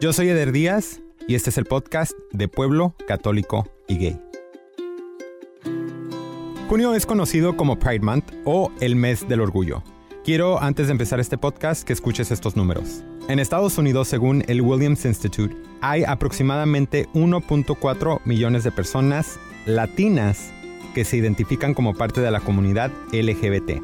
Yo soy Eder Díaz y este es el podcast de Pueblo Católico y Gay. Junio es conocido como Pride Month o el mes del orgullo. Quiero, antes de empezar este podcast, que escuches estos números. En Estados Unidos, según el Williams Institute, hay aproximadamente 1.4 millones de personas latinas que se identifican como parte de la comunidad LGBT.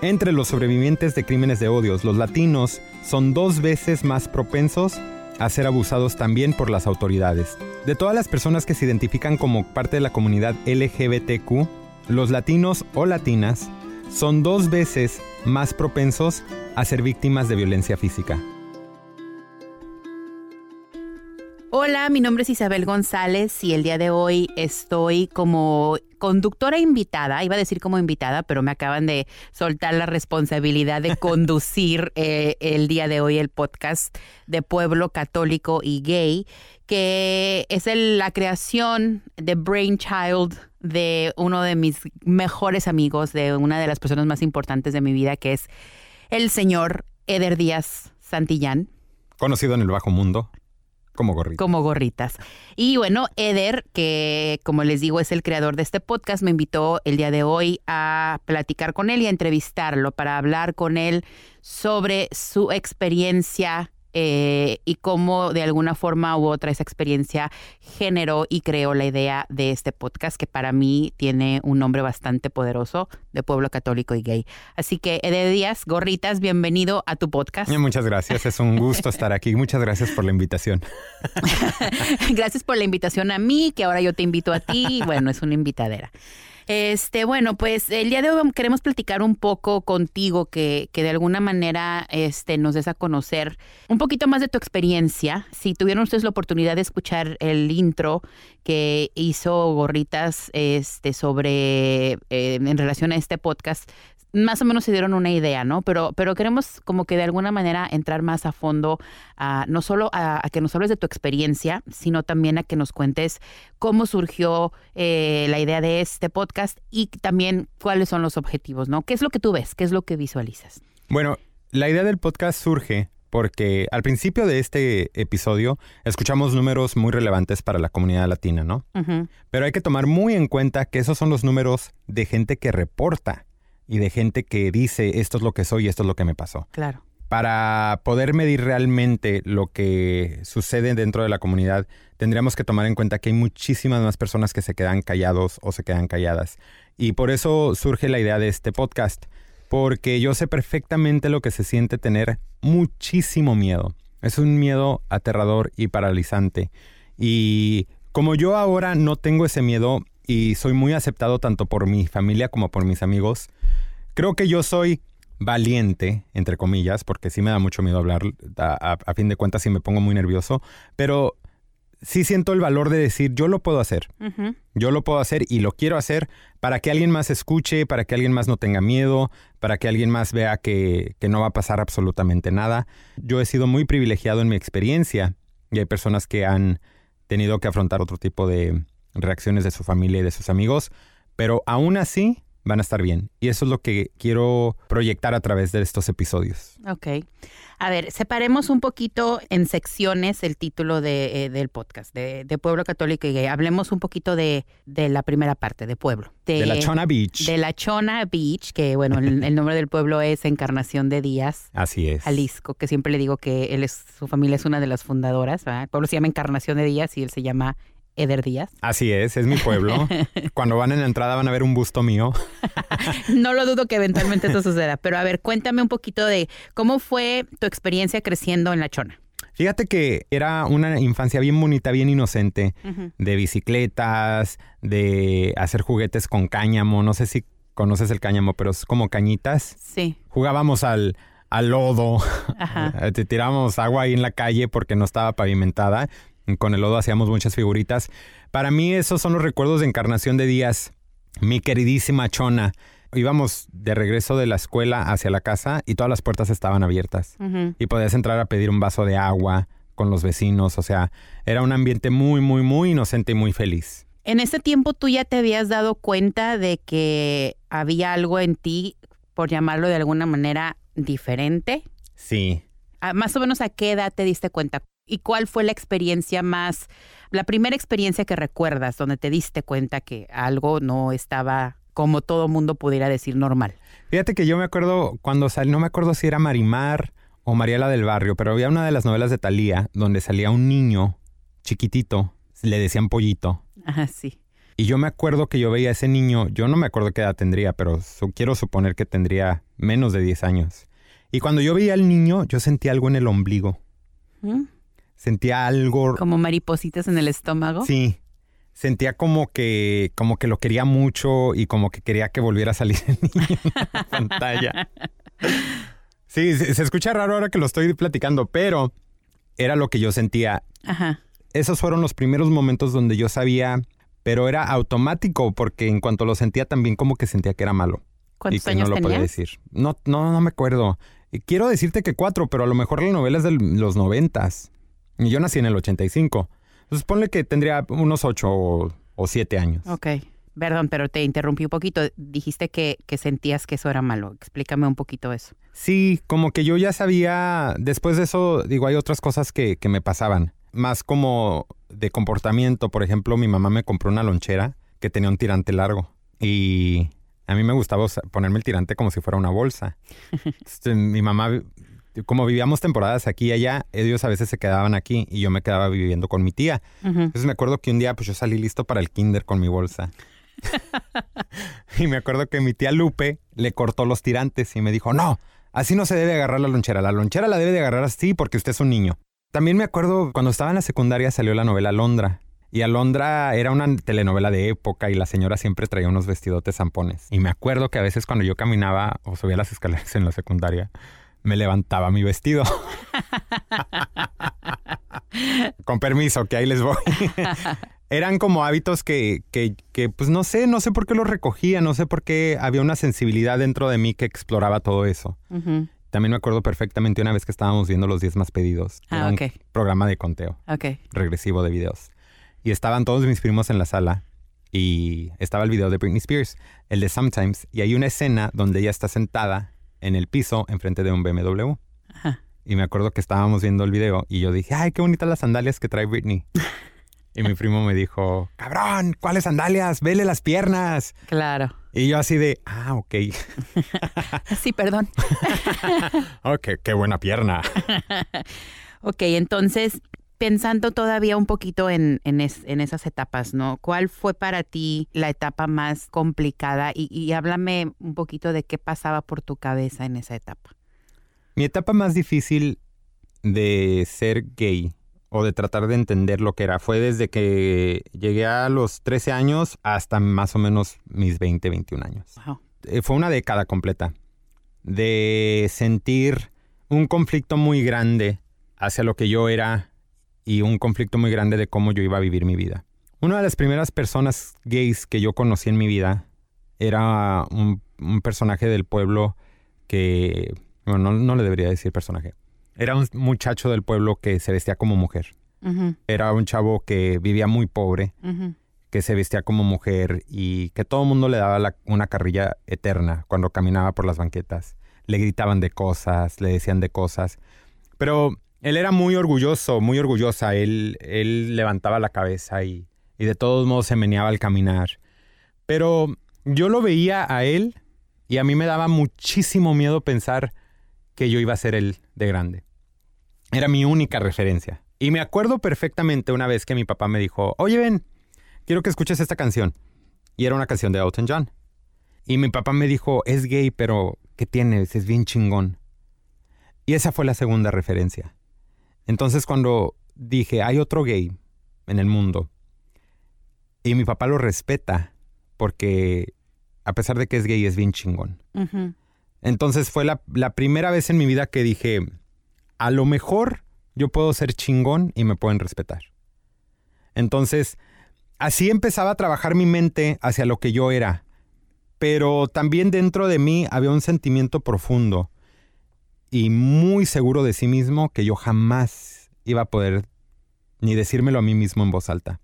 Entre los sobrevivientes de crímenes de odios, los latinos son dos veces más propensos a ser abusados también por las autoridades. De todas las personas que se identifican como parte de la comunidad LGBTQ, los latinos o latinas son dos veces más propensos a ser víctimas de violencia física. Hola, mi nombre es Isabel González y el día de hoy estoy como conductora invitada, iba a decir como invitada, pero me acaban de soltar la responsabilidad de conducir eh, el día de hoy el podcast de Pueblo Católico y Gay, que es la creación de Brainchild de uno de mis mejores amigos, de una de las personas más importantes de mi vida, que es el señor Eder Díaz Santillán. Conocido en el bajo mundo. Como gorritas. Como gorritas. Y bueno, Eder, que como les digo es el creador de este podcast, me invitó el día de hoy a platicar con él y a entrevistarlo para hablar con él sobre su experiencia eh, y cómo de alguna forma u otra esa experiencia generó y creó la idea de este podcast que para mí tiene un nombre bastante poderoso de pueblo católico y gay. Así que Ede Díaz, gorritas, bienvenido a tu podcast. Muchas gracias, es un gusto estar aquí. Muchas gracias por la invitación. gracias por la invitación a mí, que ahora yo te invito a ti. Bueno, es una invitadera. Este, bueno, pues el día de hoy queremos platicar un poco contigo, que, que de alguna manera este, nos des a conocer un poquito más de tu experiencia. Si tuvieron ustedes la oportunidad de escuchar el intro que hizo Gorritas este, sobre eh, en relación a este podcast, más o menos se dieron una idea, ¿no? Pero, pero queremos como que de alguna manera entrar más a fondo, a, no solo a, que nos hables de tu experiencia, sino también a que nos cuentes cómo surgió eh, la idea de este podcast y también cuáles son los objetivos, ¿no? ¿Qué es lo que tú ves? ¿Qué es lo que visualizas? Bueno, la idea del podcast surge porque al principio de este episodio escuchamos números muy relevantes para la comunidad latina, ¿no? Pero hay que tomar muy en cuenta que esos son los números de gente que reporta y de gente que dice esto es lo que soy y esto es lo que me pasó. Claro. Para poder medir realmente lo que sucede dentro de la comunidad, tendríamos que tomar en cuenta que hay muchísimas más personas que se quedan callados o se quedan calladas. Y por eso surge la idea de este podcast, porque yo sé perfectamente lo que se siente tener muchísimo miedo. Es un miedo aterrador y paralizante. Y como yo ahora no tengo ese miedo y soy muy aceptado tanto por mi familia como por mis amigos, Creo que yo soy valiente, entre comillas, porque sí me da mucho miedo hablar, a, fin de cuentas sí me pongo muy nervioso, pero sí siento el valor de decir, yo lo puedo hacer, yo lo puedo hacer y lo quiero hacer para que alguien más escuche, para que alguien más no tenga miedo, para que alguien más vea que, que no va a pasar absolutamente nada. Yo he sido muy privilegiado en mi experiencia y hay personas que han tenido que afrontar otro tipo de reacciones de su familia y de sus amigos, pero aún así van a estar bien. Y eso es lo que quiero proyectar a través de estos episodios. Ok. A ver, separemos un poquito en secciones el título de, eh, del podcast, de, Pueblo Católico y Gay. Hablemos un poquito de, la primera parte, de Pueblo. De, la Chona Beach. De la Chona Beach, que bueno, el, nombre del pueblo es Encarnación de Díaz. Así es. Jalisco, que siempre le digo que él es, su familia es una de las fundadoras. El pueblo se llama Encarnación de Díaz y él se llama Eder Díaz. Así es, es mi pueblo. Cuando van en la entrada van a ver un busto mío. no lo dudo que eventualmente eso suceda, pero a ver, cuéntame un poquito de cómo fue tu experiencia creciendo en La Chona. Fíjate que era una infancia bien bonita, bien inocente, de bicicletas, de hacer juguetes con cáñamo. No sé si conoces el cáñamo, pero es como cañitas. Sí. Jugábamos al, al lodo, Ajá. te tirábamos agua ahí en la calle porque no estaba pavimentada con el lodo hacíamos muchas figuritas. Para mí esos son los recuerdos de encarnación de Díaz, mi queridísima Chona. Íbamos de regreso de la escuela hacia la casa y todas las puertas estaban abiertas. Y podías entrar a pedir un vaso de agua con los vecinos. O sea, era un ambiente muy, muy, muy inocente y muy feliz. En ese tiempo tú ya te habías dado cuenta de que había algo en ti, por llamarlo de alguna manera, diferente. Sí. más o menos a qué edad te diste cuenta? ¿Y cuál fue la experiencia más, la primera experiencia que recuerdas donde te diste cuenta que algo no estaba como todo mundo pudiera decir normal? Fíjate que yo me acuerdo cuando salí, no me acuerdo si era Marimar o Mariela del Barrio, pero había una de las novelas de Thalía donde salía un niño chiquitito, le decían pollito. Ajá, sí. Y yo me acuerdo que yo veía a ese niño, yo no me acuerdo qué edad tendría, pero su- quiero suponer que tendría menos de 10 años. Y cuando yo veía al niño, yo sentía algo en el ombligo. ¿Mm? Sentía algo... Como maripositas en el estómago. Sí. Sentía como que, como que lo quería mucho y como que quería que volviera a salir el niño en la pantalla. Sí, se, se escucha raro ahora que lo estoy platicando, pero era lo que yo sentía. Ajá. Esos fueron los primeros momentos donde yo sabía, pero era automático porque en cuanto lo sentía también como que sentía que era malo. y ¿Cuántos que años no lo podía decir. No, no, no me acuerdo. Y Quiero decirte que cuatro, pero a lo mejor la novela es de los noventas. Y yo nací en el 85. Entonces ponle que tendría unos ocho o, o siete años. Ok. Perdón, pero te interrumpí un poquito. Dijiste que, que sentías que eso era malo. Explícame un poquito eso. Sí, como que yo ya sabía, después de eso, digo, hay otras cosas que, que me pasaban, más como de comportamiento. Por ejemplo, mi mamá me compró una lonchera que tenía un tirante largo y a mí me gustaba ponerme el tirante como si fuera una bolsa. Entonces, mi mamá, como vivíamos temporadas aquí y allá, ellos a veces se quedaban aquí y yo me quedaba viviendo con mi tía. Entonces me acuerdo que un día pues yo salí listo para el kinder con mi bolsa. y me acuerdo que mi tía Lupe le cortó los tirantes y me dijo, no, así no se debe agarrar la lonchera. La lonchera la debe de agarrar así porque usted es un niño. También me acuerdo cuando estaba en la secundaria salió la novela Alondra. Y Alondra era una telenovela de época y la señora siempre traía unos vestidotes zampones. Y me acuerdo que a veces cuando yo caminaba o subía las escaleras en la secundaria, me levantaba mi vestido. Con permiso, que ahí les voy. Eran como hábitos que, que, que, pues no sé, no sé por qué los recogía, no sé por qué había una sensibilidad dentro de mí que exploraba todo eso. También me acuerdo perfectamente una vez que estábamos viendo los 10 más pedidos. Ah, un programa de conteo Ok. regresivo de videos. Y estaban todos mis primos en la sala y estaba el video de Britney Spears, el de Sometimes, y hay una escena donde ella está sentada en el piso enfrente de un BMW. Ajá. Y me acuerdo que estábamos viendo el video y yo dije, ay, qué bonitas las sandalias que trae Britney. Y mi primo me dijo, cabrón, ¿cuáles sandalias? Vele las piernas. Claro. Y yo así de, ah, ok. Sí, perdón. ok, qué buena pierna. Ok, entonces, pensando todavía un poquito en, en, es- en esas etapas, ¿no? ¿Cuál fue para ti la etapa más complicada? Y, y háblame un poquito de qué pasaba por tu cabeza en esa etapa. Mi etapa más difícil de ser gay o de tratar de entender lo que era fue desde que llegué a los 13 años hasta más o menos mis 20, 21 años. Wow. Eh, Fue una década completa de sentir un conflicto muy grande hacia lo que yo era y un conflicto muy grande de cómo yo iba a vivir mi vida. Una de las primeras personas gays que yo conocí en mi vida era un, un personaje del pueblo que, bueno, no, no le debería decir personaje. Era un muchacho del pueblo que se vestía como mujer. Era un chavo que vivía muy pobre, que se vestía como mujer y que todo el mundo le daba la- una carrilla eterna cuando caminaba por las banquetas. Le gritaban de cosas, le decían de cosas. Pero él era muy orgulloso, muy orgullosa. Él, él levantaba la cabeza y, y de todos modos se meneaba al caminar. Pero yo lo veía a él y a mí me daba muchísimo miedo pensar que yo iba a ser él de grande. Era mi única referencia. Y me acuerdo perfectamente una vez que mi papá me dijo, oye, ven, quiero que escuches esta canción. Y era una canción de Elton John. Y mi papá me dijo, es gay, pero ¿qué tienes? Es bien chingón. Y esa fue la segunda referencia. Entonces cuando dije, hay otro gay en el mundo, y mi papá lo respeta, porque a pesar de que es gay, es bien chingón. Entonces fue la, la primera vez en mi vida que dije, a lo mejor yo puedo ser chingón y me pueden respetar. Entonces, así empezaba a trabajar mi mente hacia lo que yo era. Pero también dentro de mí había un sentimiento profundo y muy seguro de sí mismo que yo jamás iba a poder ni decírmelo a mí mismo en voz alta.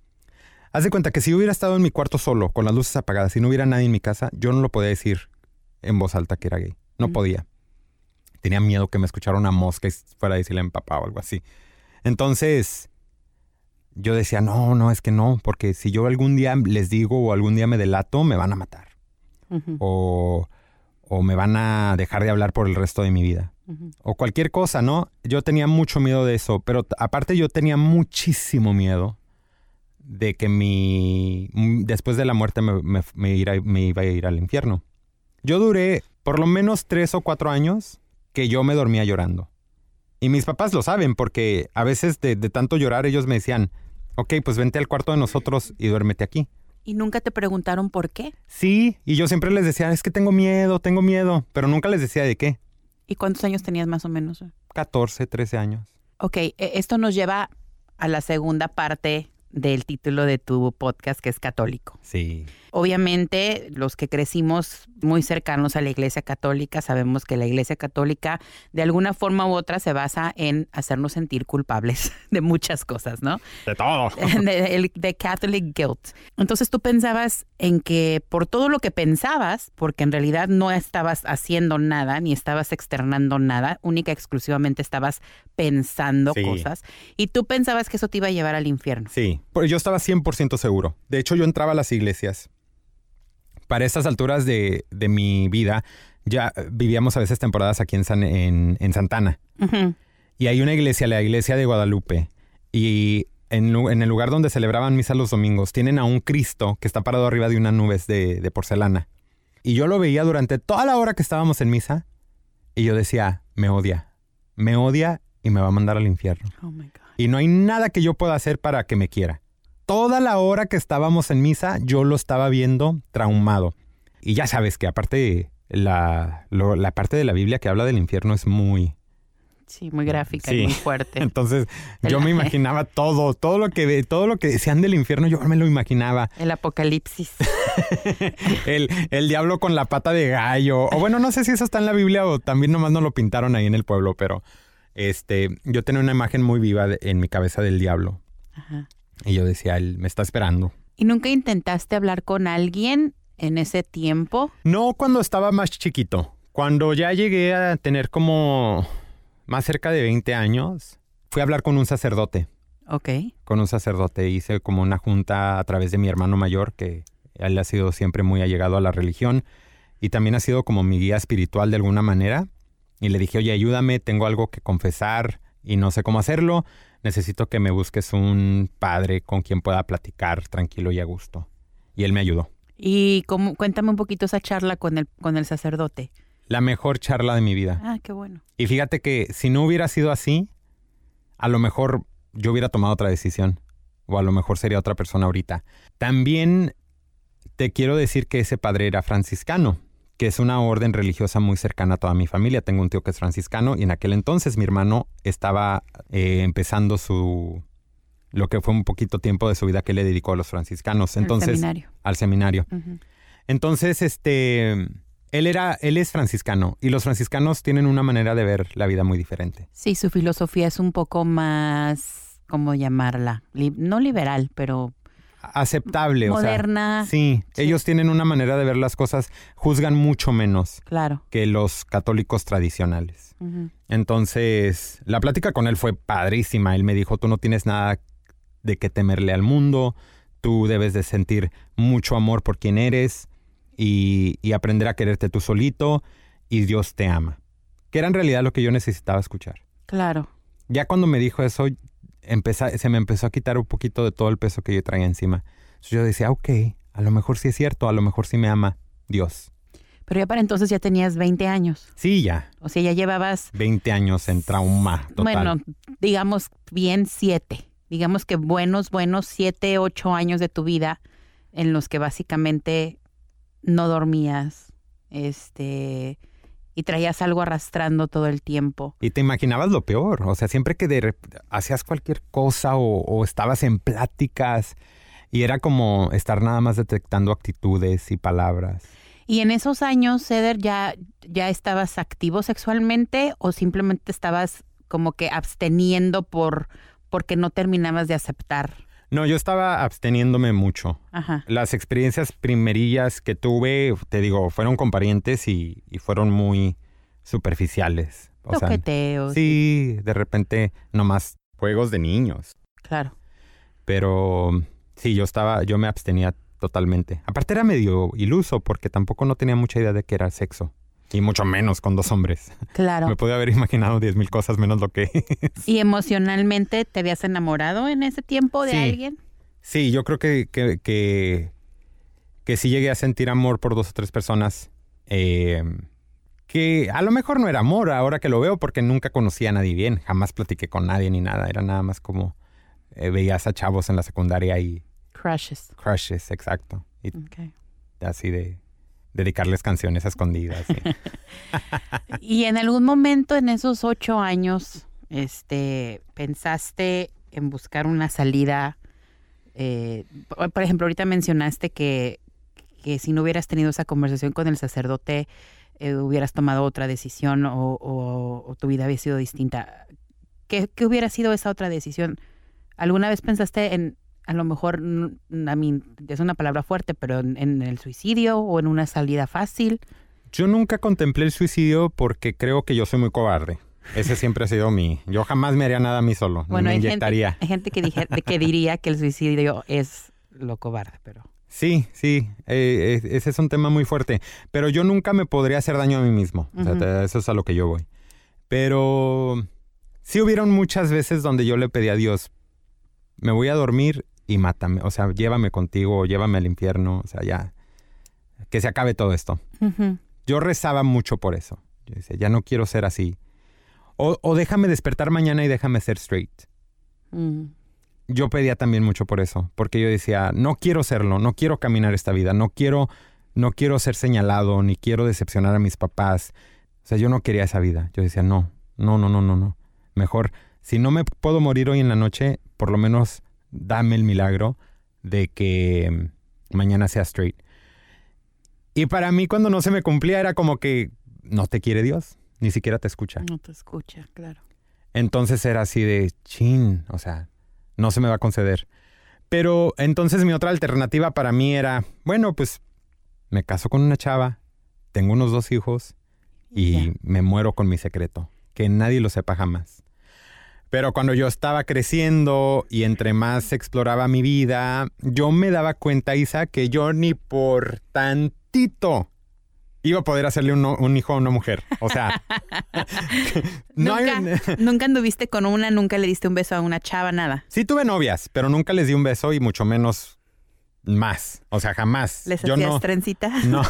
Haz de cuenta que si yo hubiera estado en mi cuarto solo, con las luces apagadas, y no hubiera nadie en mi casa, yo no lo podía decir en voz alta que era gay. No podía. Tenía miedo que me escuchara una mosca y fuera a decirle a mi papá o algo así. Entonces, yo decía, no, no, es que no, porque si yo algún día les digo o algún día me delato, me van a matar. O, o me van a dejar de hablar por el resto de mi vida. O cualquier cosa, ¿no? Yo tenía mucho miedo de eso, pero aparte yo tenía muchísimo miedo de que mi... después de la muerte me, me- me ira- me iba a ir al infierno. Yo duré por lo menos tres o cuatro años que yo me dormía llorando. Y mis papás lo saben porque a veces de, de tanto llorar ellos me decían, ok, pues vente al cuarto de nosotros y duérmete aquí. ¿Y nunca te preguntaron por qué? Sí, y yo siempre les decía, es que tengo miedo, tengo miedo, pero nunca les decía de qué. ¿Y cuántos años tenías más o menos? 14, 13 años. Ok, e- esto nos lleva a la segunda parte del título de tu podcast, que es católico. Sí. Obviamente, los que crecimos muy cercanos a la Iglesia Católica, sabemos que la Iglesia Católica, de alguna forma u otra, se basa en hacernos sentir culpables de muchas cosas, ¿no? De todo. de, el- de Catholic guilt. Entonces tú pensabas en que por todo lo que pensabas, porque en realidad no estabas haciendo nada, ni estabas externando nada, única y exclusivamente estabas pensando Sí. cosas, y tú pensabas que eso te iba a llevar al infierno. Sí, yo estaba 100% seguro. De hecho, yo entraba a las iglesias. Para estas alturas de, de mi vida, ya vivíamos a veces temporadas aquí en, San- en, en Santana. Y hay una iglesia, la iglesia de Guadalupe. Y en, en el lugar donde celebraban misa los domingos, tienen a un Cristo que está parado arriba de unas nubes de, de porcelana. Y yo lo veía durante toda la hora que estábamos en misa. Y yo decía, me odia. Me odia y me va a mandar al infierno. Oh my God. Y no hay nada que yo pueda hacer para que me quiera. Toda la hora que estábamos en misa, yo lo estaba viendo traumado. Y ya sabes que aparte la, lo- la parte de la Biblia que habla del infierno es muy... Sí, muy gráfica Sí. y muy fuerte. Entonces yo me imaginaba todo, todo lo que todo lo que decían del infierno, yo me lo imaginaba. El apocalipsis. El, el diablo con la pata de gallo. O bueno, no sé si eso está en la Biblia o también nomás no lo pintaron ahí en el pueblo, pero este, yo tenía una imagen muy viva de- en mi cabeza del diablo. Ajá. Y yo decía, él me está esperando. ¿Y nunca intentaste hablar con alguien en ese tiempo? No cuando estaba más chiquito. Cuando ya llegué a tener como más cerca de 20 años, fui a hablar con un sacerdote. Ok. Con un sacerdote hice como una junta a través de mi hermano mayor, que él ha sido siempre muy allegado a la religión y también ha sido como mi guía espiritual de alguna manera. Y le dije, oye, ayúdame, tengo algo que confesar y no sé cómo hacerlo. Necesito que me busques un padre con quien pueda platicar tranquilo y a gusto. Y él me ayudó. Y cómo, cuéntame un poquito esa charla con el, con el sacerdote. La mejor charla de mi vida. Ah, qué bueno. Y fíjate que si no hubiera sido así, a lo mejor yo hubiera tomado otra decisión. O a lo mejor sería otra persona ahorita. También te quiero decir que ese padre era franciscano, que es una orden religiosa muy cercana a toda mi familia. Tengo un tío que es franciscano y en aquel entonces mi hermano estaba eh, empezando su... lo que fue un poquito tiempo de su vida que le dedicó a los franciscanos. Entonces, el seminario. al seminario. Entonces, este, él era, él es franciscano y los franciscanos tienen una manera de ver la vida muy diferente. Sí, su filosofía es un poco más, ¿cómo llamarla? Li- no liberal, pero Aceptable, o sea. moderna. Sí, Sí. ellos tienen una manera de ver las cosas, juzgan mucho menos Claro. que los católicos tradicionales. Entonces, la plática con él fue padrísima. Él me dijo, tú no tienes nada de qué temerle al mundo, tú debes de sentir mucho amor por quien eres y, y aprender a quererte tú solito y Dios te ama. Que era en realidad lo que yo necesitaba escuchar. Claro. Ya cuando me dijo eso, se me empezó a quitar un poquito de todo el peso que yo traía encima. Entonces yo decía, ok, a lo mejor sí es cierto, a lo mejor sí me ama Dios. Pero ya para entonces ya tenías 20 años. Sí, ya, O sea, ya llevabas, 20 años en trauma total. bueno, digamos bien siete. Digamos que buenos, buenos siete, ocho años de tu vida en los que básicamente no dormías, este, y traías algo arrastrando todo el tiempo. Y te imaginabas lo peor, o sea, siempre que de hacías cualquier cosa o, o estabas en pláticas y era como estar nada más detectando actitudes y palabras. Y en esos años, Ceder, ya, ya estabas activo sexualmente o simplemente estabas como que absteniendo por porque no terminabas de aceptar. No, yo estaba absteniéndome mucho. Ajá. Las experiencias primerillas que tuve, te digo, fueron con parientes y, y fueron muy superficiales. O sea, Toqueteos. sí, de repente nomás juegos de niños. Claro. Pero sí, yo estaba, yo me abstenía totalmente. Aparte era medio iluso porque tampoco no tenía mucha idea de que era sexo. Y mucho menos con dos hombres. Claro. Me podía haber imaginado diez mil cosas menos lo que es. ¿Y emocionalmente te habías enamorado en ese tiempo de Sí. alguien? Sí, yo creo que, que, que, que sí llegué a sentir amor por dos o tres personas. eh, que a lo mejor no era amor ahora que lo veo porque nunca conocí a nadie bien. Jamás platiqué con nadie ni nada. Era nada más como eh, veías a chavos en la secundaria y Crushes. crushes, exacto. Y Ok. así de dedicarles canciones a escondidas. y- en algún momento en esos ocho años, este, pensaste en buscar una salida. eh, por ejemplo, ahorita mencionaste que, que si no hubieras tenido esa conversación con el sacerdote, eh, hubieras tomado otra decisión o tu vida había sido distinta. ¿Qué, qué hubiera sido esa otra decisión? ¿Alguna vez pensaste en, a lo mejor, mm, a mí, es una palabra fuerte, pero en, en el suicidio o en una salida fácil? Yo nunca contemplé el suicidio porque creo que yo soy muy cobarde. Ese siempre ha sido mi... Yo jamás me haría nada a mí solo. Bueno, me hay gente, inyectaría. hay gente que, dije- que diría que el suicidio es lo cobarde, pero... Sí, sí, eh, ese es un tema muy fuerte, pero yo nunca me podría hacer daño a mí mismo, o sea, eso es a lo que yo voy. Pero sí hubieron muchas veces donde yo le pedí a Dios, me voy a dormir y mátame, o sea, llévame contigo, o llévame al infierno, o sea, ya, que se acabe todo esto. Yo rezaba mucho por eso, yo decía, ya no quiero ser así. O, o déjame despertar mañana y déjame ser straight Mm. yo pedía también mucho por eso, porque yo decía, no quiero serlo, no quiero caminar esta vida, no quiero, no quiero ser señalado, ni quiero decepcionar a mis papás. O sea, yo no quería esa vida. Yo decía, no, no, no, no, no, no. Mejor, si no me puedo morir hoy en la noche, por lo menos dame el milagro de que mm, mañana sea straight. Y para mí cuando no se me cumplía era como que no te quiere Dios, ni siquiera te escucha. No te escucha, claro. Entonces era así de chin, o sea, no se me va a conceder. Pero entonces mi otra alternativa para mí era, bueno, pues me caso con una chava, tengo unos dos hijos y me muero con mi secreto, que nadie lo sepa jamás. Pero cuando yo estaba creciendo y entre más exploraba mi vida, yo me daba cuenta, Isa, que yo ni por tantito iba a poder hacerle un, un hijo a una mujer. O sea, no hay- nunca, nunca anduviste con una, nunca le diste un beso a una chava, nada. Sí tuve novias, pero nunca les di un beso y mucho menos más. O sea, jamás. ¿Les Yo hacías no. trencita? No.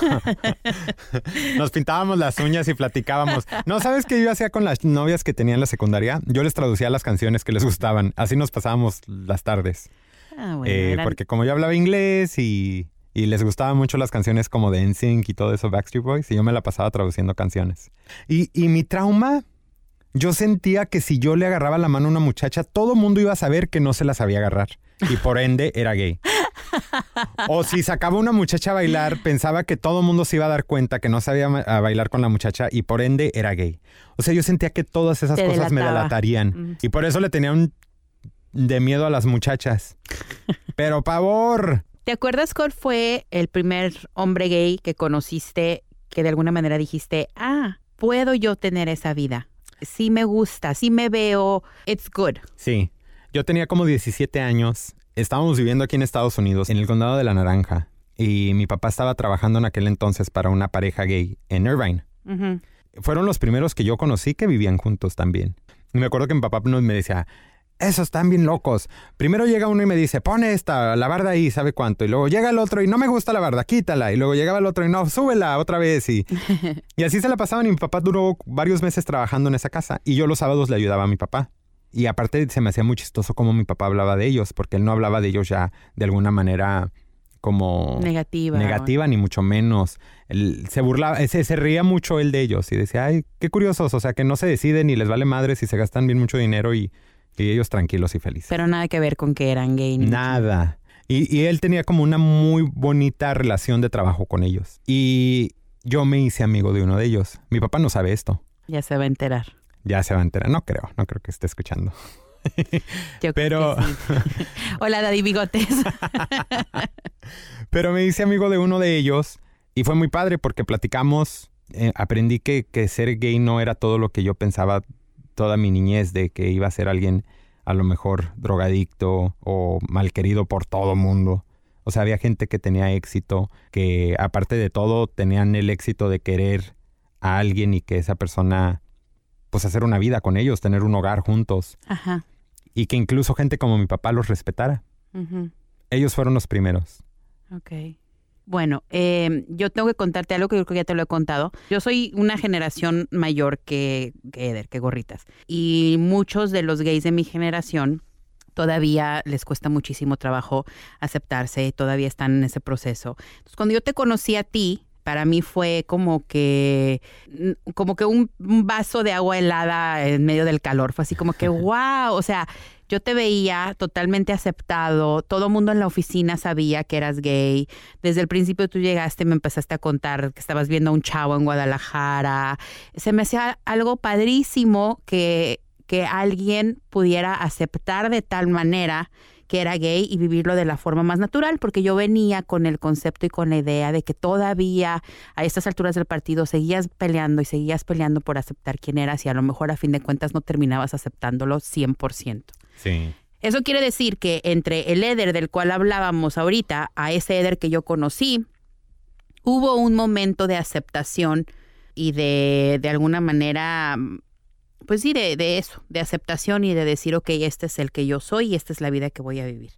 Nos pintábamos las uñas y platicábamos. No, ¿sabes qué yo hacía con las novias que tenía en la secundaria? Yo les traducía las canciones que les gustaban. Así nos pasábamos las tardes. Ah, bueno, Eh, eran- Porque como yo hablaba inglés y, y les gustaban mucho las canciones como de NSYNC y todo eso, Backstreet Boys, y yo me la pasaba traduciendo canciones. Y, y mi trauma, yo sentía que si yo le agarraba la mano a una muchacha, todo mundo iba a saber que no se la sabía agarrar. Y por ende era gay. O si sacaba una muchacha a bailar, pensaba que todo mundo se iba a dar cuenta que no sabía a bailar con la muchacha y por ende era gay. O sea, yo sentía que todas esas Te cosas me delatarían. Mm. Y por eso le tenía un de miedo a las muchachas. Pero pavor. ¿Te acuerdas cuál fue el primer hombre gay que conociste que de alguna manera dijiste, ah, puedo yo tener esa vida? Sí me gusta, sí me veo, it's good. Sí. Yo tenía como 17 años. Estábamos viviendo aquí en Estados Unidos, en el condado de la Naranja. Y mi papá estaba trabajando en aquel entonces para una pareja gay en Irvine. Fueron los primeros que yo conocí que vivían juntos también. Y me acuerdo que mi papá nos me decía, esos están bien locos. Primero llega uno y me dice, pone esta, la barda ahí, ¿sabe cuánto? Y luego llega el otro y no me gusta la barda, quítala. Y luego llegaba el otro y no, súbela otra vez. Y, y así se la pasaban y mi papá duró varios meses trabajando en esa casa. Y yo los sábados le ayudaba a mi papá. Y aparte se me hacía muy chistoso cómo mi papá hablaba de ellos, porque él no hablaba de ellos ya de alguna manera como Negativa. negativa, ni mucho menos. Él se burlaba, se, se reía mucho él de ellos y decía, ay, qué curiosos, o sea, que no se deciden y les vale madres y se gastan bien mucho dinero y, y ellos tranquilos y felices. Pero nada que ver con que eran gay. ni. Nada. Y, y él tenía como una muy bonita relación de trabajo con ellos. Y yo me hice amigo de uno de ellos. Mi papá no sabe esto. Ya se va a enterar. Ya se va a enterar. No creo, no creo que esté escuchando. Yo creo Pero- que sí. Hola, Daddy Bigotes. Pero me hice amigo de uno de ellos y fue muy padre porque platicamos, eh, aprendí que, que ser gay no era todo lo que yo pensaba toda mi niñez de que iba a ser alguien a lo mejor drogadicto o malquerido por todo mundo. O sea, había gente que tenía éxito, que aparte de todo tenían el éxito de querer a alguien y que esa persona, pues hacer una vida con ellos, tener un hogar juntos. Ajá. Y que incluso gente como mi papá los respetara. Ellos fueron los primeros. Ok. Bueno, eh, yo tengo que contarte algo que yo creo que ya te lo he contado. Yo soy una generación mayor que, que Eder, que Gorritas. Y muchos de los gays de mi generación todavía les cuesta muchísimo trabajo aceptarse, todavía están en ese proceso. Entonces, cuando yo te conocí a ti, para mí fue como que mm, como que un, un vaso de agua helada en medio del calor. Fue así como que, wow, o sea, yo te veía totalmente aceptado, todo el mundo en la oficina sabía que eras gay. Desde el principio tú llegaste y me empezaste a contar que estabas viendo a un chavo en Guadalajara. Se me hacía algo padrísimo que, que alguien pudiera aceptar de tal manera que era gay y vivirlo de la forma más natural, porque yo venía con el concepto y con la idea de que todavía a estas alturas del partido seguías peleando y seguías peleando por aceptar quién eras y a lo mejor a fin de cuentas no terminabas aceptándolo 100%. Sí. Eso quiere decir que entre el Eder del cual hablábamos ahorita a ese Eder que yo conocí, hubo un momento de aceptación y de, de alguna manera, pues sí, de, eso, de aceptación y de decir, ok, este es el que yo soy y esta es la vida que voy a vivir.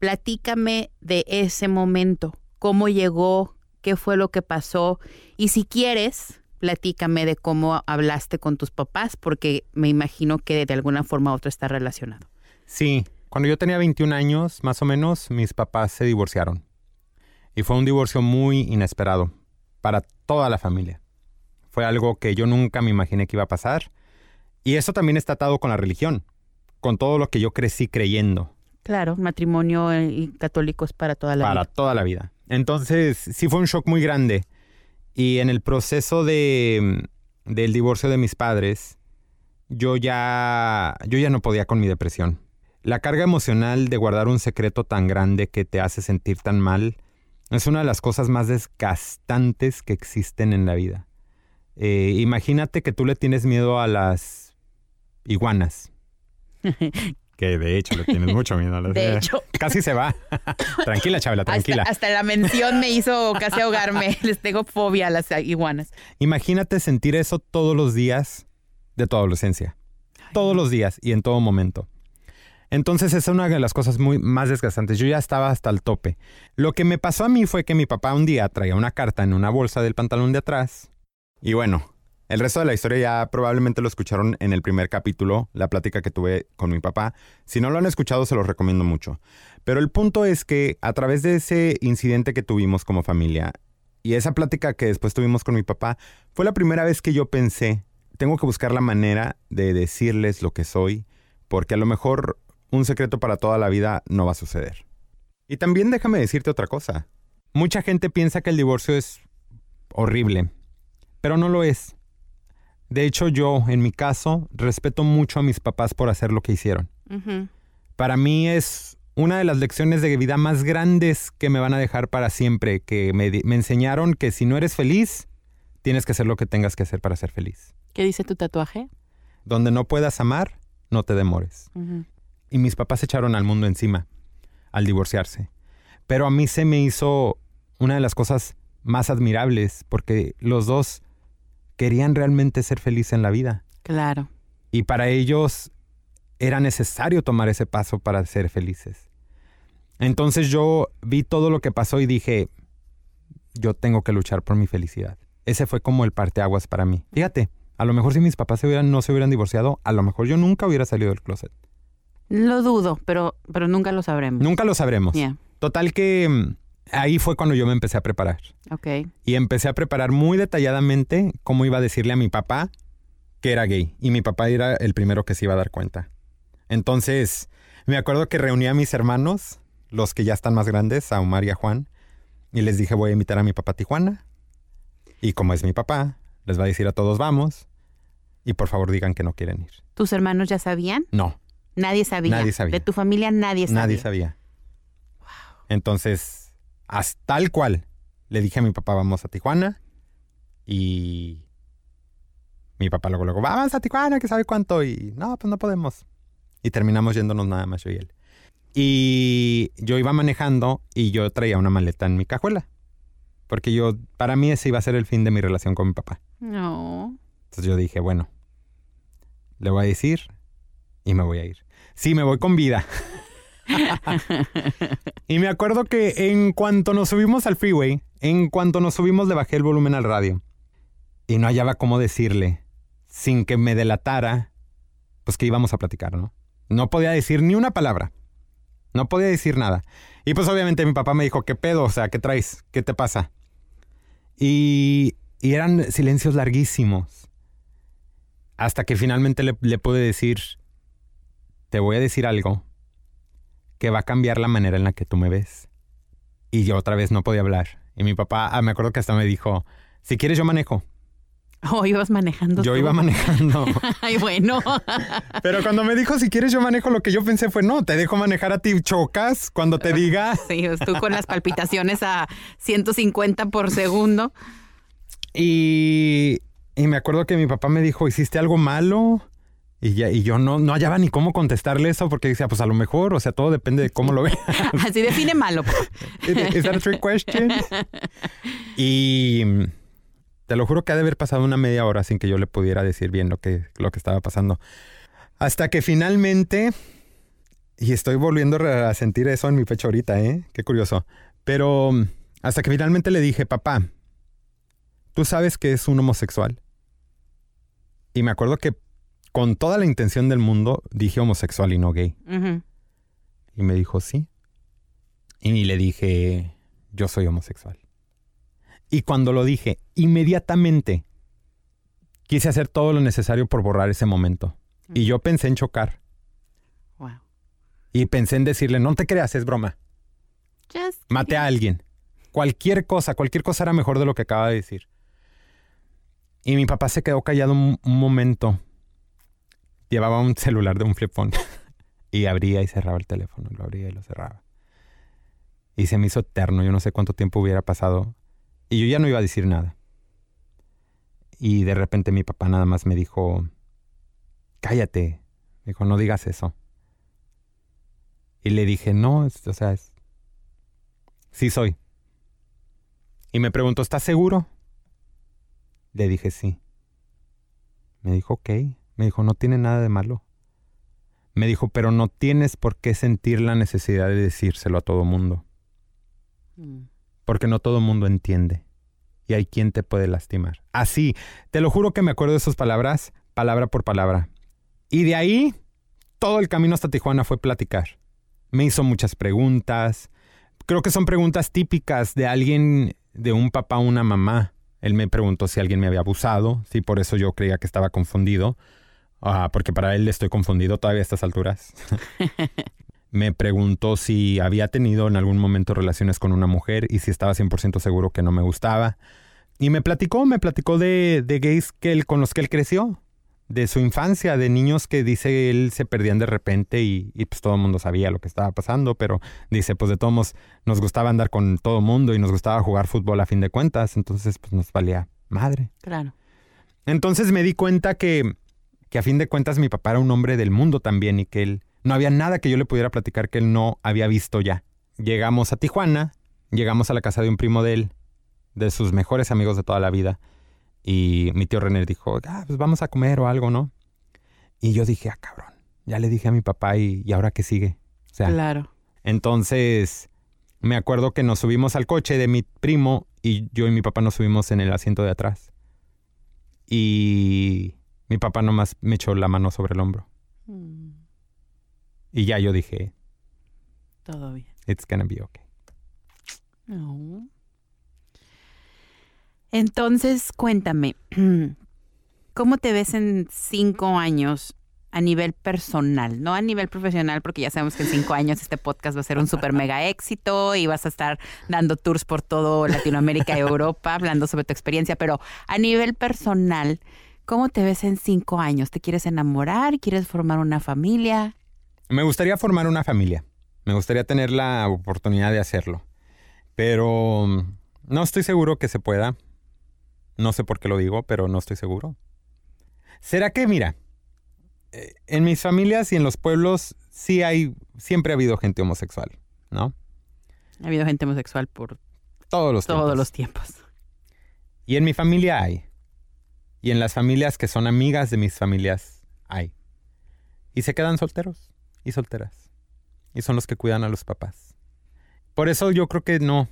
Platícame de ese momento, cómo llegó, qué fue lo que pasó y si quieres, platícame de cómo hablaste con tus papás, porque me imagino que de alguna forma u otra está relacionado. Sí, cuando yo tenía 21 años, más o menos, mis papás se divorciaron. Y fue un divorcio muy inesperado para toda la familia. Fue algo que yo nunca me imaginé que iba a pasar. Y eso también está atado con la religión, con todo lo que yo crecí creyendo Claro, matrimonio eh, y católicos para toda la para vida. toda la vida. Entonces, sí fue un shock muy grande. Y en el proceso de, del divorcio de mis padres, yo ya, yo ya no podía con mi depresión. La carga emocional de guardar un secreto tan grande que te hace sentir tan mal es una de las cosas más desgastantes que existen en la vida. Eh, imagínate que tú le tienes miedo a las iguanas. que de hecho le tienes mucho miedo a las De hecho. Casi se va. tranquila, Chabela, tranquila. Hasta, hasta la mención me hizo casi ahogarme. Les tengo fobia a las iguanas. Imagínate sentir eso todos los días de tu adolescencia. Todos los días y en todo momento. Entonces esa es una de las cosas muy más desgastantes. Yo ya estaba hasta el tope. Lo que me pasó a mí fue que mi papá un día traía una carta en una bolsa del pantalón de atrás. Y bueno, el resto de la historia ya probablemente lo escucharon en el primer capítulo, la plática que tuve con mi papá. Si no lo han escuchado, se los recomiendo mucho. Pero el punto es que a través de ese incidente que tuvimos como familia y esa plática que después tuvimos con mi papá, fue la primera vez que yo pensé, tengo que buscar la manera de decirles lo que soy, porque a lo mejor un secreto para toda la vida no va a suceder. Y también déjame decirte otra cosa. Mucha gente piensa que el divorcio es horrible, pero no lo es. De hecho, yo, en mi caso, respeto mucho a mis papás por hacer lo que hicieron. Para mí es una de las lecciones de vida más grandes que me van a dejar para siempre, que me, enseñaron que si no eres feliz, tienes que hacer lo que tengas que hacer para ser feliz. ¿Qué dice tu tatuaje? Donde no puedas amar, no te demores. Y mis papás se echaron al mundo encima al divorciarse. Pero a mí se me hizo una de las cosas más admirables porque los dos querían realmente ser felices en la vida. Claro. Y para ellos era necesario tomar ese paso para ser felices. Entonces yo vi todo lo que pasó y dije, yo tengo que luchar por mi felicidad. Ese fue como el parteaguas para mí. Fíjate, a lo mejor si mis papás se hubieran, no se hubieran divorciado, a lo mejor yo nunca hubiera salido del closet. Lo dudo, pero, pero nunca lo sabremos. Nunca lo sabremos. Yeah. Total que mm, ahí fue cuando yo me empecé a preparar. Ok. Y empecé a preparar muy detalladamente cómo iba a decirle a mi papá que era gay. Y mi papá era el primero que se iba a dar cuenta. Entonces, me acuerdo que reuní a mis hermanos, los que ya están más grandes, a Omar y a Juan, y les dije voy a invitar a mi papá a Tijuana. Y como es mi papá, les va a decir a todos vamos. Y por favor digan que no quieren ir. ¿Tus hermanos ya sabían? No, Nadie sabía. Nadie sabía. De tu familia nadie sabía. Nadie sabía. Entonces, hasta tal cual, le dije a mi papá, vamos a Tijuana. Y mi papá luego, luego, vamos a Tijuana, que sabe cuánto. Y no, pues no podemos. Y terminamos yéndonos nada más yo y él. Y yo iba manejando y yo traía una maleta en mi cajuela. Porque yo, para mí ese iba a ser el fin de mi relación con mi papá. No. Entonces yo dije, bueno, le voy a decir y me voy a ir. Sí, me voy con vida. y me acuerdo que en cuanto nos subimos al freeway, en cuanto nos subimos le bajé el volumen al radio. Y no hallaba cómo decirle, sin que me delatara, pues que íbamos a platicar, ¿no? No podía decir ni una palabra. No podía decir nada. Y pues obviamente mi papá me dijo, ¿qué pedo? O sea, ¿qué traes? ¿Qué te pasa? Y, y eran silencios larguísimos. Hasta que finalmente le, le pude decir, te voy a decir algo que va a cambiar la manera en la que tú me ves. Y yo otra vez no podía hablar. Y mi papá, ah, me acuerdo que hasta me dijo, si quieres yo manejo. Oh, ibas manejando. Yo tú? iba manejando. Ay, bueno. Pero cuando me dijo, si quieres yo manejo, lo que yo pensé fue, no, te dejo manejar a ti, chocas cuando te diga. Sí, pues tú con las palpitaciones a 150 por segundo. Y, y me acuerdo que mi papá me dijo, ¿hiciste algo malo? Y, ya, y yo no, no hallaba ni cómo contestarle eso porque decía, pues a lo mejor, o sea, todo depende de cómo lo veas. Así define malo. ¿Es that a trick question? Y te lo juro que ha de haber pasado una media hora sin que yo le pudiera decir bien lo que, lo que estaba pasando. Hasta que finalmente, y estoy volviendo a sentir eso en mi pecho ahorita, ¿eh? Qué curioso. Pero hasta que finalmente le dije, papá, ¿tú sabes que es un homosexual? Y me acuerdo que con toda la intención del mundo dije homosexual y no gay. Y me dijo, sí. Y le dije, yo soy homosexual. Y cuando lo dije, inmediatamente quise hacer todo lo necesario por borrar ese momento. Y yo pensé en chocar. Wow. Y pensé en decirle, no te creas, es broma. Just Maté a alguien. Cualquier cosa, cualquier cosa era mejor de lo que acaba de decir. Y mi papá se quedó callado un, un momento. Llevaba un celular de un flip phone. y abría y cerraba el teléfono. Lo abría y lo cerraba. Y se me hizo eterno. Yo no sé cuánto tiempo hubiera pasado. Y yo ya no iba a decir nada. Y de repente mi papá nada más me dijo, cállate. Me dijo, no digas eso. Y le dije, no, o sea, es... sí soy. Y me preguntó, ¿estás seguro? Le dije, sí. Me dijo, ok. Me dijo, no tiene nada de malo. Me dijo, pero no tienes por qué sentir la necesidad de decírselo a todo mundo. Mm. Porque no todo mundo entiende. Y hay quien te puede lastimar. Así, te lo juro que me acuerdo de esas palabras, palabra por palabra. Y de ahí, todo el camino hasta Tijuana fue platicar. Me hizo muchas preguntas. Creo que son preguntas típicas de alguien, de un papá o una mamá. Él me preguntó si alguien me había abusado, sí, por eso yo creía que estaba confundido. Ah, porque para él estoy confundido todavía a estas alturas. me preguntó si había tenido en algún momento relaciones con una mujer y si estaba 100% seguro que no me gustaba. Y me platicó, me platicó de, de gays que él, con los que él creció, de su infancia, de niños que dice él se perdían de repente y, y, pues todo el mundo sabía lo que estaba pasando, pero dice pues de todos modos nos gustaba andar con todo el mundo y nos gustaba jugar fútbol a fin de cuentas, entonces pues nos valía madre. Claro. Entonces me di cuenta que, que a fin de cuentas mi papá era un hombre del mundo también y que él no había nada que yo le pudiera platicar que él no había visto ya. Llegamos a Tijuana, llegamos a la casa de un primo de él, de sus mejores amigos de toda la vida, y mi tío René dijo, ah, pues vamos a comer o algo, ¿no? Y yo dije, ah, cabrón, ya le dije a mi papá y, y ahora qué sigue. O sea, Claro. entonces me acuerdo que nos subimos al coche de mi primo y yo y mi papá nos subimos en el asiento de atrás. Y mi papá nomás me echó la mano sobre el hombro. Mm, Y ya yo dije, Todo bien. it's gonna be okay. No. Entonces, cuéntame, ¿cómo te ves en cinco años a nivel personal? No a nivel profesional, porque ya sabemos que en cinco años este podcast va a ser un super mega éxito y vas a estar dando tours por todo Latinoamérica y Europa, hablando sobre tu experiencia, pero a nivel personal, ¿cómo te ves en cinco años? ¿Te quieres enamorar? ¿Quieres formar una familia? Me gustaría formar una familia. Me gustaría tener la oportunidad de hacerlo. Pero mm, no estoy seguro que se pueda. No sé por qué lo digo, pero no estoy seguro. ¿Será que, mira, eh, en mis familias y en los pueblos sí hay, siempre ha habido gente homosexual, ¿no? Ha habido gente homosexual por Todos los todos tiempos. los tiempos. Y en mi familia hay. Y en las familias que son amigas de mis familias hay. Y se quedan solteros y solteras. Y son los que cuidan a los papás. Por eso yo creo que no.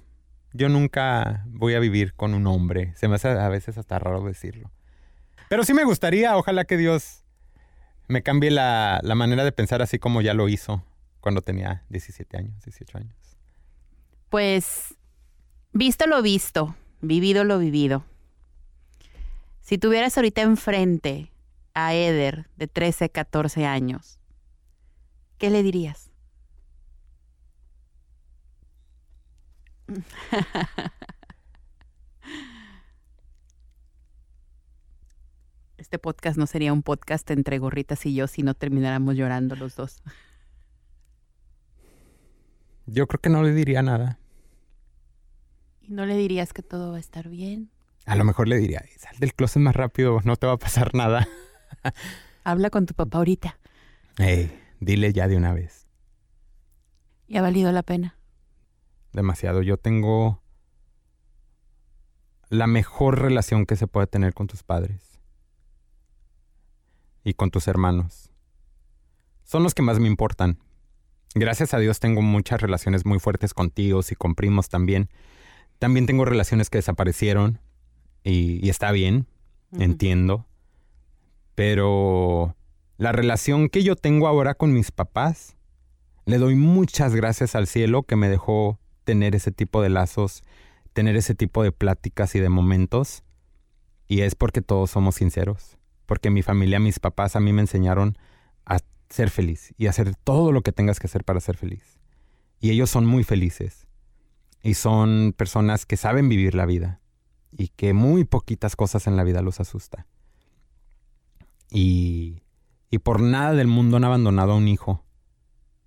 Yo nunca voy a vivir con un hombre. Se me hace a veces hasta raro decirlo. Pero sí me gustaría, ojalá que Dios me cambie la, la manera de pensar así como ya lo hizo cuando tenía 17 años, 18 años. Pues, visto lo visto, vivido lo vivido. Si tuvieras ahorita enfrente a Eder de 13, 14 años, ¿qué le dirías? Este podcast no sería un podcast entre gorritas y yo si no termináramos llorando los dos. Yo creo que no le diría nada. ¿Y no le dirías que todo va a estar bien? A lo mejor le diría, sal del closet más rápido, no te va a pasar nada. Habla con tu papá ahorita. Ey, dile ya de una vez. Y ha valido la pena. Demasiado. Yo tengo la mejor relación que se puede tener con tus padres. Y con tus hermanos. Son los que más me importan. Gracias a Dios tengo muchas relaciones muy fuertes con tíos y con primos también. También tengo relaciones que desaparecieron. Y, y está bien, entiendo. Pero la relación que yo tengo ahora con mis papás, le doy muchas gracias al cielo que me dejó tener ese tipo de lazos, tener ese tipo de pláticas y de momentos. Y es porque todos somos sinceros. Porque mi familia, mis papás a mí me enseñaron a ser feliz y a hacer todo lo que tengas que hacer para ser feliz. Y ellos son muy felices. Y son personas que saben vivir la vida y que muy poquitas cosas en la vida los asusta. Y, y por nada del mundo han abandonado a un hijo.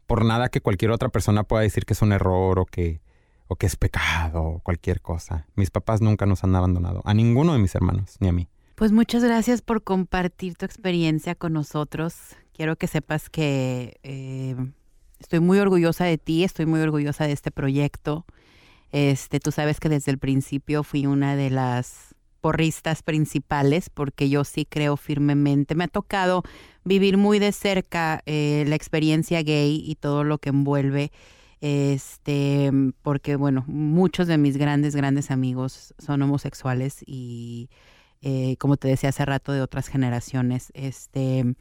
Por nada que cualquier otra persona pueda decir que es un error o que, o que es pecado o cualquier cosa. Mis papás nunca nos han abandonado. A ninguno de mis hermanos, ni a mí. Pues muchas gracias por compartir tu experiencia con nosotros. Quiero que sepas que eh, estoy muy orgullosa de ti, estoy muy orgullosa de este proyecto. Este, tú sabes que desde el principio fui una de las porristas principales porque yo sí creo firmemente. Me ha tocado vivir muy de cerca eh, la experiencia gay y todo lo que envuelve. Este, porque bueno, muchos de mis grandes, grandes amigos son homosexuales y eh, como te decía hace rato, de otras generaciones. Este,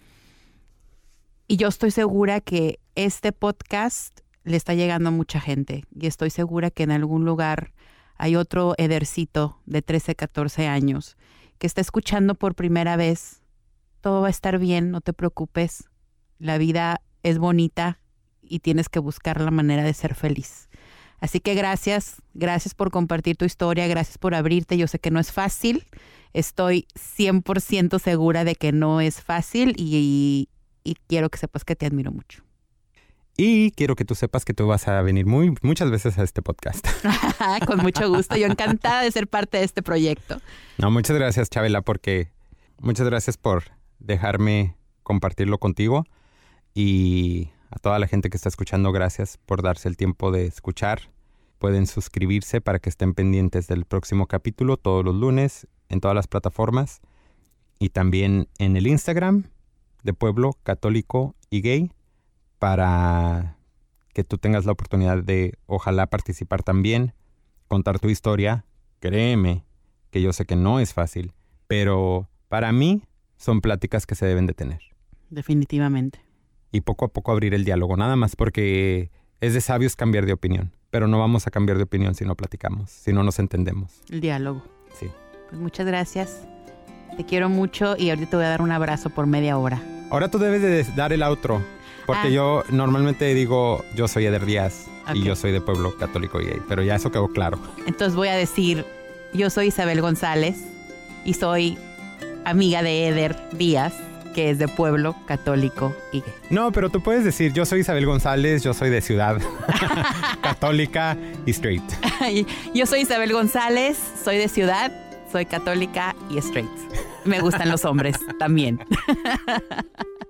y yo estoy segura que este podcast le está llegando a mucha gente y estoy segura que en algún lugar hay otro Edercito de 13, 14 años que está escuchando por primera vez. Todo va a estar bien, no te preocupes. La vida es bonita y tienes que buscar la manera de ser feliz. Así que gracias, gracias por compartir tu historia, gracias por abrirte. Yo sé que no es fácil, estoy 100% segura de que no es fácil y, y quiero que sepas que te admiro mucho. Y quiero que tú sepas que tú vas a venir muy, muchas veces a este podcast. Con mucho gusto, yo encantada de ser parte de este proyecto. No, muchas gracias, Chabela, porque muchas gracias por dejarme compartirlo contigo. Y a toda la gente que está escuchando, gracias por darse el tiempo de escuchar. Pueden suscribirse para que estén pendientes del próximo capítulo todos los lunes en todas las plataformas y también en el Instagram de Pueblo Católico y Gay para que tú tengas la oportunidad de ojalá participar también, contar tu historia. Créeme que yo sé que no es fácil, pero para mí son pláticas que se deben de tener. Definitivamente. Y poco a poco abrir el diálogo, nada más porque es de sabios cambiar de opinión, pero no vamos a cambiar de opinión si no platicamos, si no nos entendemos. El diálogo. Sí. Pues muchas gracias. Te quiero mucho y ahorita te voy a dar un abrazo por media hora. Ahora tú debes de dar el outro, porque Ah. yo normalmente digo yo soy Eder Díaz y yo soy de pueblo católico y gay, pero ya eso quedó claro. Entonces voy a decir, yo soy Isabel González y soy amiga de Eder Díaz, que es de pueblo católico y gay. No, pero tú puedes decir yo soy Isabel González, yo soy de ciudad católica y straight. Yo soy Isabel González, soy de ciudad, soy católica y straight. Me gustan los hombres también.